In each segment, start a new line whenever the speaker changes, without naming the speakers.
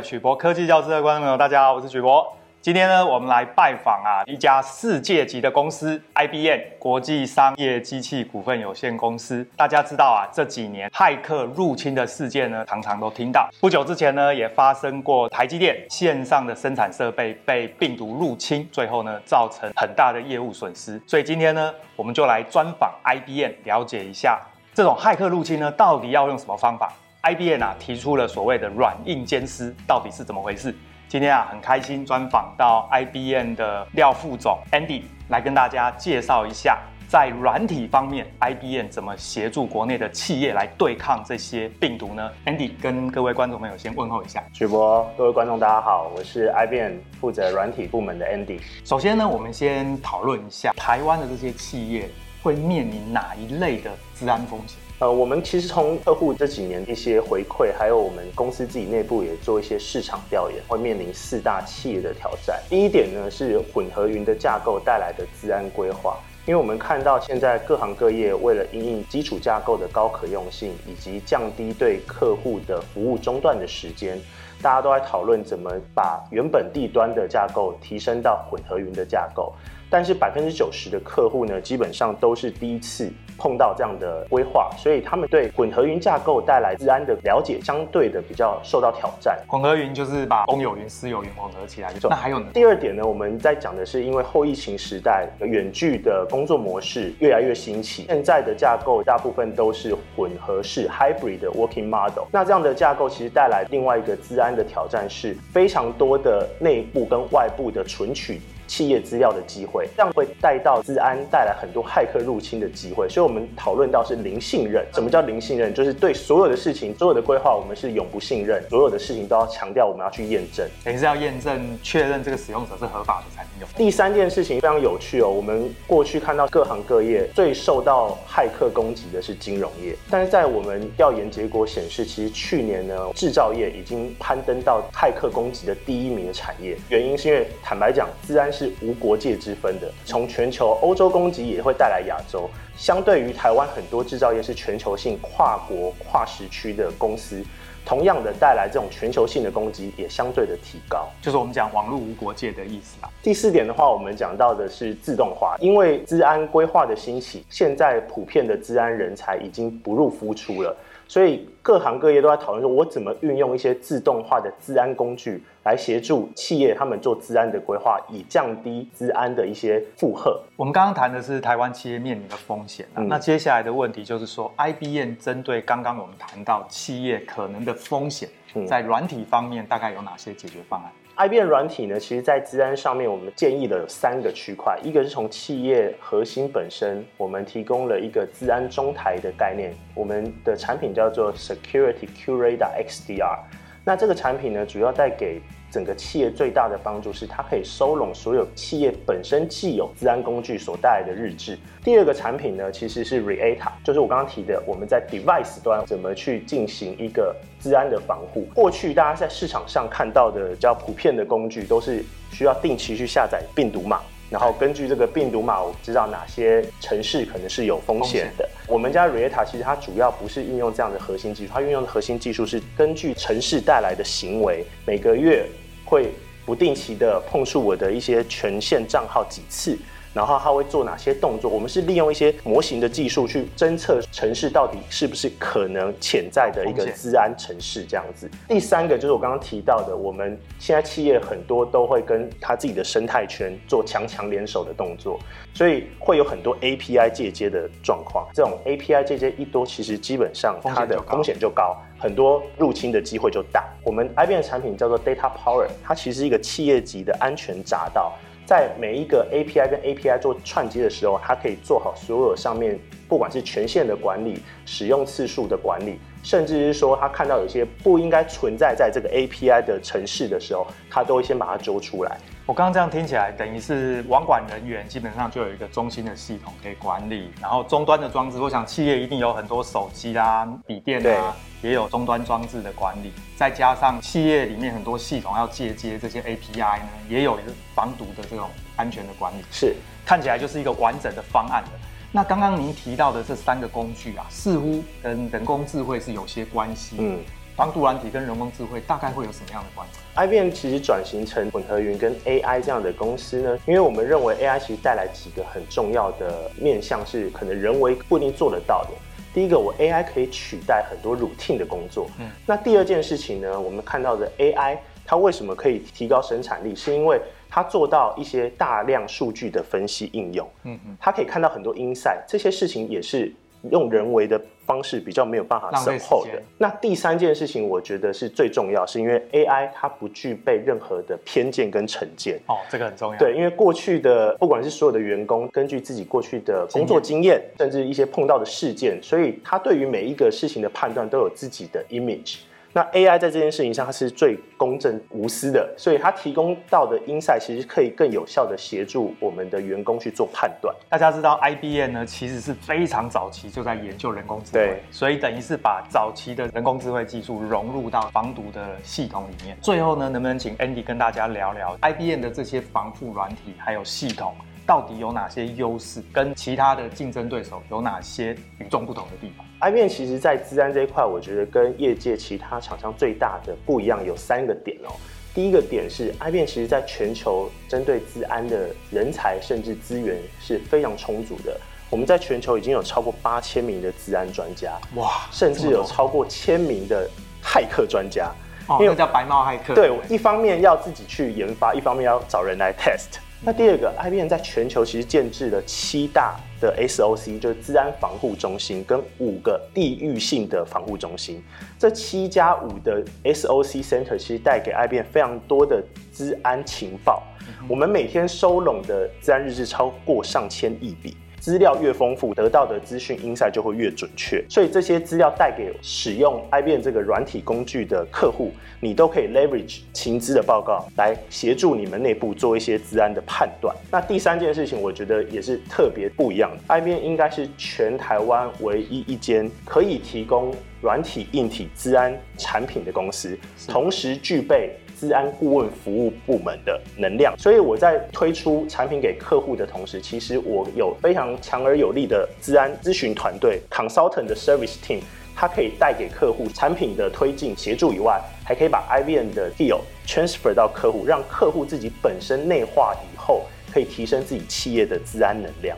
曲博科技教室的观众朋友，大家好，我是曲博。今天呢，我们来拜访啊一家世界级的公司 IBM 国际商业机器股份有限公司。大家知道啊，这几年骇客入侵的事件呢，常常都听到。不久之前呢，也发生过台积电线上的生产设备被病毒入侵，最后呢，造成很大的业务损失。所以今天呢，我们就来专访 IBM，了解一下这种骇客入侵呢，到底要用什么方法？IBM 啊，提出了所谓的软硬兼施，到底是怎么回事？今天啊，很开心专访到 IBM 的廖副总 Andy 来跟大家介绍一下，在软体方面，IBM 怎么协助国内的企业来对抗这些病毒呢？Andy 跟各位观众朋友先问候一下。
曲博，各位观众大家好，我是 IBM 负责软体部门的 Andy。
首先呢，我们先讨论一下台湾的这些企业会面临哪一类的治安风险。
呃，我们其实从客户这几年一些回馈，还有我们公司自己内部也做一些市场调研，会面临四大企业的挑战。第一点呢，是混合云的架构带来的资安规划，因为我们看到现在各行各业为了因应基础架构的高可用性，以及降低对客户的服务中断的时间，大家都在讨论怎么把原本地端的架构提升到混合云的架构。但是百分之九十的客户呢，基本上都是第一次碰到这样的规划，所以他们对混合云架构带来治安的了解，相对的比较受到挑战。
混合云就是把公有云、私有云混合起来。那还有呢？
第二点呢，我们在讲的是，因为后疫情时代，远距的工作模式越来越兴起，现在的架构大部分都是混合式 （hybrid） 的 working model。那这样的架构其实带来另外一个治安的挑战，是非常多的内部跟外部的存取。企业资料的机会，这样会带到资安带来很多骇客入侵的机会，所以我们讨论到是零信任。什么叫零信任？就是对所有的事情、所有的规划，我们是永不信任，所有的事情都要强调我们要去验证，
等于是要验证确认这个使用者是合法的才能用。
第三件事情非常有趣哦，我们过去看到各行各业最受到骇客攻击的是金融业，但是在我们调研结果显示，其实去年呢，制造业已经攀登到骇客攻击的第一名的产业。原因是因为坦白讲，资安是无国界之分的，从全球欧洲攻击也会带来亚洲。相对于台湾很多制造业是全球性跨国跨时区的公司，同样的带来这种全球性的攻击也相对的提高，
就是我们讲网络无国界的意思吧。
第四点的话，我们讲到的是自动化，因为治安规划的兴起，现在普遍的治安人才已经不入敷出了。所以各行各业都在讨论说，我怎么运用一些自动化的治安工具来协助企业他们做治安的规划，以降低治安的一些负荷。
我们刚刚谈的是台湾企业面临的风险，嗯，那接下来的问题就是说，IBM 针对刚刚我们谈到企业可能的风险，在软体方面大概有哪些解决方案
？IBM 软体呢，其实，在资安上面，我们建议的有三个区块。一个是从企业核心本身，我们提供了一个资安中台的概念，我们的产品叫做 Security Curator XDR。那这个产品呢，主要带给整个企业最大的帮助是，它可以收拢所有企业本身既有资安工具所带来的日志。第二个产品呢，其实是 Reata，就是我刚刚提的，我们在 device 端怎么去进行一个资安的防护。过去大家在市场上看到的比较普遍的工具，都是需要定期去下载病毒码，然后根据这个病毒码，我知道哪些城市可能是有风险的。我们家 Reata 其实它主要不是运用这样的核心技术，它运用的核心技术是根据城市带来的行为，每个月会不定期的碰触我的一些权限账号几次。然后它会做哪些动作？我们是利用一些模型的技术去侦测城市到底是不是可能潜在的一个治安城市这样子。第三个就是我刚刚提到的，我们现在企业很多都会跟他自己的生态圈做强强联手的动作，所以会有很多 API 借接的状况。这种 API 借接一多，其实基本上它的风险就高，很多入侵的机会就大。我们 IBM 的产品叫做 Data Power，它其实是一个企业级的安全闸道。在每一个 API 跟 API 做串接的时候，它可以做好所有上面，不管是权限的管理、使用次数的管理，甚至是说它看到有些不应该存在在这个 API 的城市的时候，它都会先把它揪出来。
我刚刚这样听起来，等于是网管人员基本上就有一个中心的系统可以管理，然后终端的装置，我想企业一定有很多手机啊、笔电啊，也有终端装置的管理，再加上企业里面很多系统要借接这些 API 呢，也有一个防毒的这种安全的管理，
是
看起来就是一个完整的方案的。那刚刚您提到的这三个工具啊，似乎跟人工智慧是有些关系。嗯。防毒软体跟人工智慧大概会有什么样的关系
？IBM 其实转型成混合云跟 AI 这样的公司呢，因为我们认为 AI 其实带来几个很重要的面向，是可能人为不一定做得到的。第一个，我 AI 可以取代很多 routine 的工作。嗯，那第二件事情呢，我们看到的 AI 它为什么可以提高生产力，是因为它做到一些大量数据的分析应用。嗯嗯，它可以看到很多 insight，这些事情也是。用人为的方式比较没有办法深厚的。那第三件事情，我觉得是最重要，是因为 AI 它不具备任何的偏见跟成见。
哦，这个很重要。
对，因为过去的不管是所有的员工，根据自己过去的工作经验，甚至一些碰到的事件，所以他对于每一个事情的判断都有自己的 image。那 AI 在这件事情上，它是最公正无私的，所以它提供到的 insight 其实可以更有效的协助我们的员工去做判断。
大家知道 IBM 呢，其实是非常早期就在研究人工智慧，所以等于是把早期的人工智慧技术融入到防毒的系统里面。最后呢，能不能请 Andy 跟大家聊聊 IBM 的这些防护软体还有系统？到底有哪些优势？跟其他的竞争对手有哪些与众不同的地方
？IBM 其实，在资安这一块，我觉得跟业界其他厂商最大的不一样有三个点哦。第一个点是，IBM 其实在全球针对资安的人才甚至资源是非常充足的。我们在全球已经有超过八千名的资安专家，哇，甚至有超过千名的骇客专家，
哦，因为叫白帽骇客。
对，一方面要自己去研发，一方面要找人来 test。那第二个，IBM 在全球其实建制了七大的 SOC，就是治安防护中心，跟五个地域性的防护中心。这七加五的 SOC Center 其实带给 IBM 非常多的治安情报。我们每天收拢的治安日志超过上千亿笔。资料越丰富，得到的资讯 insight 就会越准确。所以这些资料带给使用 IBM 这个软体工具的客户，你都可以 leverage 情资的报告来协助你们内部做一些资安的判断。那第三件事情，我觉得也是特别不一样的。IBM 应该是全台湾唯一一间可以提供软体、硬体资安产品的公司，同时具备。资安顾问服务部门的能量，所以我在推出产品给客户的同时，其实我有非常强而有力的资安咨询团队 （consultant 的 service team），它可以带给客户产品的推进协助以外，还可以把 IBM 的 deal transfer 到客户，让客户自己本身内化以后，可以提升自己企业的资安能量。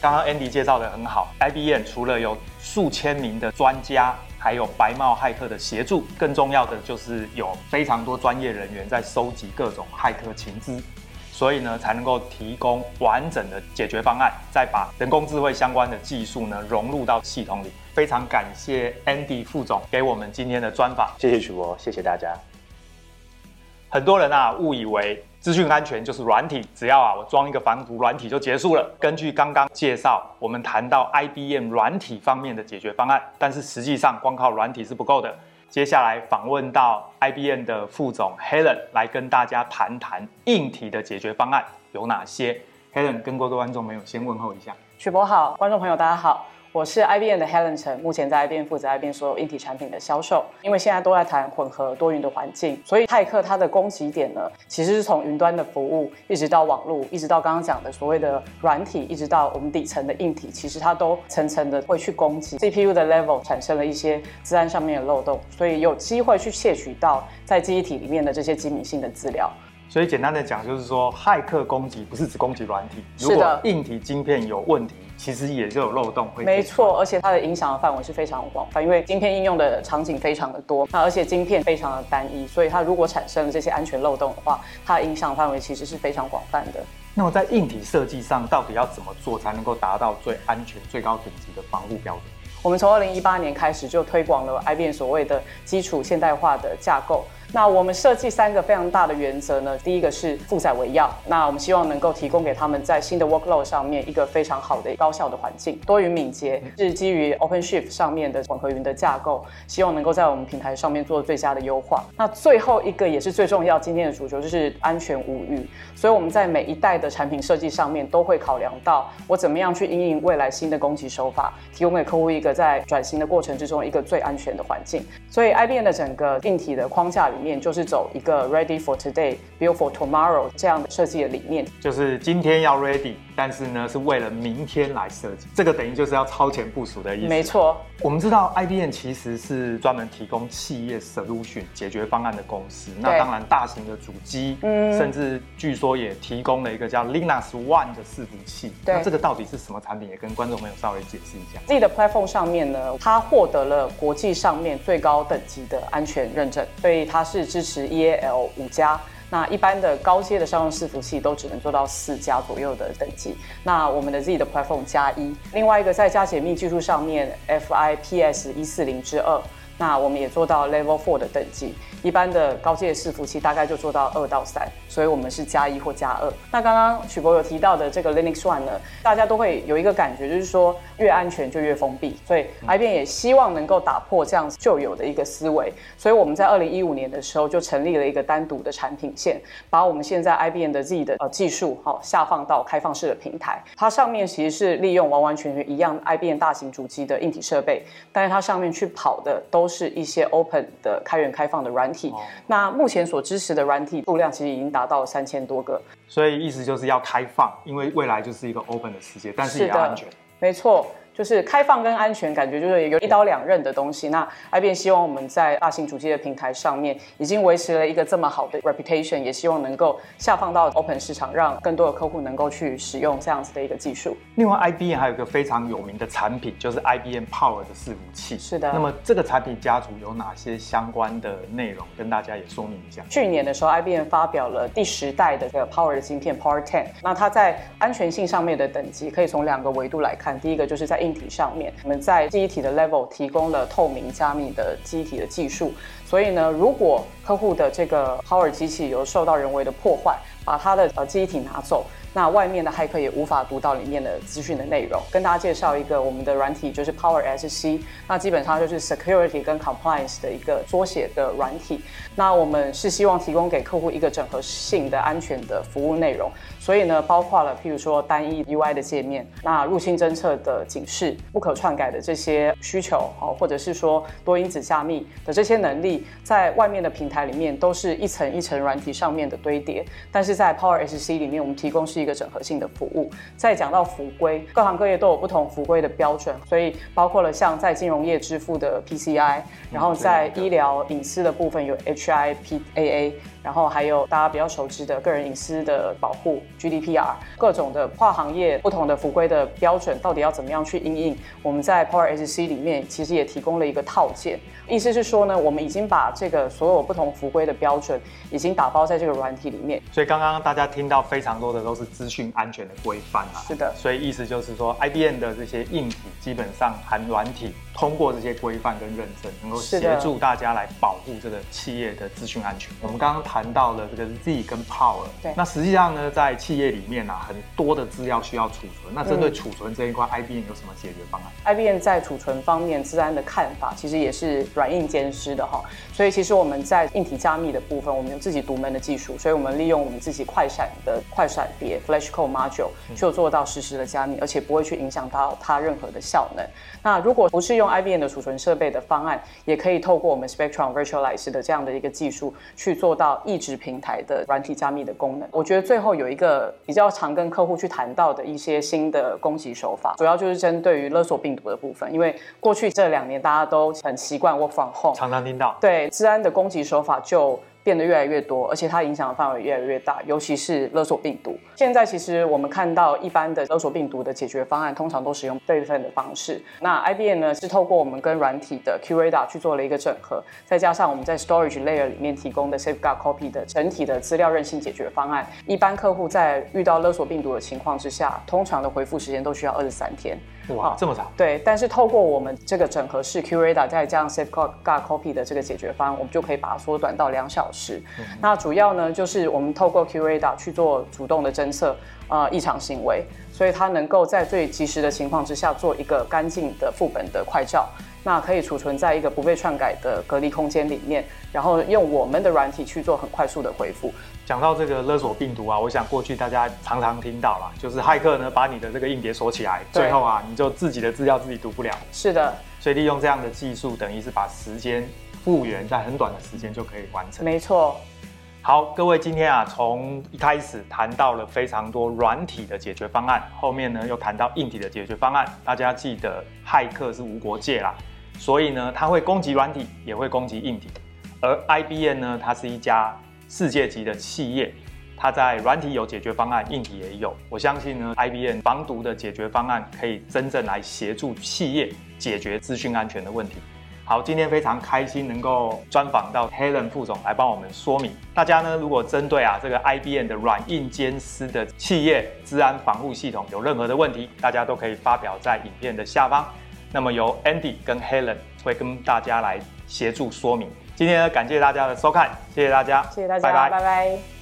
刚刚 Andy 介绍的很好，IBM 除了有数千名的专家。还有白帽骇客的协助，更重要的就是有非常多专业人员在收集各种骇客情资，所以呢才能够提供完整的解决方案，再把人工智慧相关的技术呢融入到系统里。非常感谢 Andy 副总给我们今天的专访，
谢谢曲博，谢谢大家。
很多人啊误以为。资讯安全就是软体，只要啊我装一个防毒软体就结束了。根据刚刚介绍，我们谈到 IBM 软体方面的解决方案，但是实际上光靠软体是不够的。接下来访问到 IBM 的副总 Helen 来跟大家谈谈硬体的解决方案有哪些。Helen 跟各位观众朋友先问候一下。
曲博好，观众朋友大家好。我是 IBM 的 Helen 陈，目前在 IBM 负责 IBM 所有硬体产品的销售。因为现在都在谈混合多云的环境，所以骇客它的攻击点呢，其实是从云端的服务，一直到网络，一直到刚刚讲的所谓的软体，一直到我们底层的硬体，其实它都层层的会去攻击 CPU 的 level，产生了一些治安上面的漏洞，所以有机会去窃取到在记忆体里面的这些机密性的资料。
所以简单的讲，就是说骇客攻击不是只攻击软体，如果硬体晶片有问题。其实也就有漏洞会，
没错，而且它的影响的范围是非常广泛，因为晶片应用的场景非常的多，那而且晶片非常的单一，所以它如果产生了这些安全漏洞的话，它的影响范围其实是非常广泛的。
那么在硬体设计上，到底要怎么做才能够达到最安全、最高等级的防护标准？
我们从二零一八年开始就推广了 IBM 所谓的基础现代化的架构。那我们设计三个非常大的原则呢，第一个是负载为要，那我们希望能够提供给他们在新的 workload 上面一个非常好的高效的环境，多云敏捷是基于 OpenShift 上面的混合云的架构，希望能够在我们平台上面做最佳的优化。那最后一个也是最重要，今天的主轴就是安全无虞，所以我们在每一代的产品设计上面都会考量到我怎么样去应应未来新的攻击手法，提供给客户一个在转型的过程之中一个最安全的环境。所以 IBM 的整个硬体的框架里面就是走一个 Ready for Today, Build for Tomorrow 这样的设计的理念，
就是今天要 ready，但是呢是为了明天来设计，这个等于就是要超前部署的意思。
没错，
我们知道 IBM 其实是专门提供企业 solution 解决方案的公司，那当然大型的主机，嗯，甚至据说也提供了一个叫 Linux One 的伺服器。对，那这个到底是什么产品？也跟观众朋友稍微解释一下。
自己的 platform 上面呢，它获得了国际上面最高等级的安全认证，所以它是支持 EAL 五加。那一般的高阶的商用伺服器都只能做到四加左右的等级。那我们的 Z 的 platform 加一，另外一个在加解密技术上面，FIPS 一四零之二，那我们也做到 Level Four 的等级。一般的高阶伺服器大概就做到二到三，所以我们是加一或加二。那刚刚许博有提到的这个 Linux One 呢，大家都会有一个感觉，就是说越安全就越封闭，所以 IBM 也希望能够打破这样旧有的一个思维。所以我们在二零一五年的时候就成立了一个单独的产品线，把我们现在 IBM 的 Z 的呃技术好下放到开放式的平台。它上面其实是利用完完全全一样 IBM 大型主机的硬体设备，但是它上面去跑的都是一些 Open 的开源开放的软体。那目前所支持的软体数量其实已经达到三千多个，
所以意思就是要开放，因为未来就是一个 open 的世界，但是也要安全。
没错。就是开放跟安全，感觉就是有一刀两刃的东西。那 IBM 希望我们在大型主机的平台上面已经维持了一个这么好的 reputation，也希望能够下放到 open 市场，让更多的客户能够去使用这样子的一个技术。
另外，IBM 还有一个非常有名的产品，就是 IBM Power 的伺服器。
是的。
那么这个产品家族有哪些相关的内容，跟大家也说明一下。
去年的时候，IBM 发表了第十代的这个 Power 的芯片 Power Ten。那它在安全性上面的等级，可以从两个维度来看。第一个就是在硬体上面，我们在记忆体的 level 提供了透明加密的记忆体的技术，所以呢，如果客户的这个 Power 机器有受到人为的破坏，把它的呃记忆体拿走。那外面的骇客也无法读到里面的资讯的内容。跟大家介绍一个我们的软体，就是 Power SC。那基本上就是 Security 跟 Compliance 的一个缩写的软体。那我们是希望提供给客户一个整合性的安全的服务内容。所以呢，包括了譬如说单一 UI 的界面，那入侵侦测的警示，不可篡改的这些需求，哦，或者是说多因子加密的这些能力，在外面的平台里面都是一层一层软体上面的堆叠。但是在 Power SC 里面，我们提供是一个整合性的服务。再讲到服规，各行各业都有不同服规的标准，所以包括了像在金融业支付的 PCI，然后在医疗隐私的部分有 HIPAA。然后还有大家比较熟知的个人隐私的保护 GDPR，各种的跨行业不同的法规的标准，到底要怎么样去应应？我们在 Power SC 里面其实也提供了一个套件，意思是说呢，我们已经把这个所有不同法规的标准已经打包在这个软体里面。
所以刚刚大家听到非常多的都是资讯安全的规范啊。
是的。
所以意思就是说，IBM 的这些硬体基本上含软体。通过这些规范跟认证，能够协助大家来保护这个企业的资讯安全。我们刚刚谈到了这个 Z 跟 Power，对，那实际上呢，在企业里面啊，很多的资料需要储存。那针对储存这一块，嗯，IBM 有什么解决方案
？IBM 在储存方面，治安的看法其实也是软硬兼施的哈。所以其实我们在硬体加密的部分，我们有自己独门的技术，所以我们利用我们自己快闪的快闪碟 Flash Code Module 就做到实时的加密，而且不会去影响到它任何的效能。那如果不是用 IBM 的储存设备的方案，也可以透过我们 Spectrum Virtualize 的这样的一个技术，去做到异质平台的软体加密的功能。我觉得最后有一个比较常跟客户去谈到的一些新的攻击手法，主要就是针对于勒索病毒的部分。因为过去这两年大家都很习惯 Work from Home，
常常听到。
对，治安的攻击手法就。变得越来越多，而且它影响的范围越来越大，尤其是勒索病毒。现在其实我们看到一般的勒索病毒的解决方案，通常都使用备份的方式。那 IBM 呢，是透过我们跟软体的 QRADA 去做了一个整合，再加上我们在 Storage Layer 里面提供的 Safeguard Copy 的整体的资料韧性解决方案。一般客户在遇到勒索病毒的情况之下，通常的回复时间都需要二十三天。
哇，这么长？
对，但是透过我们这个整合式 QRadar 再加上 Safeguard Copy 的这个解决方案，我们就可以把它缩短到两小时。嗯、那主要呢，就是我们透过 QRadar 去做主动的侦测，呃，异常行为，所以它能够在最及时的情况之下做一个干净的副本的快照。那可以储存在一个不被篡改的隔离空间里面，然后用我们的软体去做很快速的回复。
讲到这个勒索病毒啊，我想过去大家常常听到啦，就是骇客呢把你的这个硬碟锁起来，最后啊你就自己的资料自己读不了。
是的，
所以利用这样的技术，等于是把时间复原在很短的时间就可以完成。
没错。
好，各位，今天啊，从一开始谈到了非常多软体的解决方案，后面呢又谈到硬体的解决方案。大家记得，骇客是无国界啦，所以呢，它会攻击软体，也会攻击硬体。而 IBM 呢，它是一家世界级的企业，它在软体有解决方案，硬体也有。我相信呢，IBM 防毒的解决方案可以真正来协助企业解决资讯安全的问题。好，今天非常开心能够专访到 Helen 副总来帮我们说明。大家呢，如果针对啊这个 IBM 的软硬兼施的企业治安防护系统有任何的问题，大家都可以发表在影片的下方。那么由 Andy 跟 Helen 会跟大家来协助说明。今天呢，感谢大家的收看，谢谢大家，
谢谢大家，拜拜。拜拜。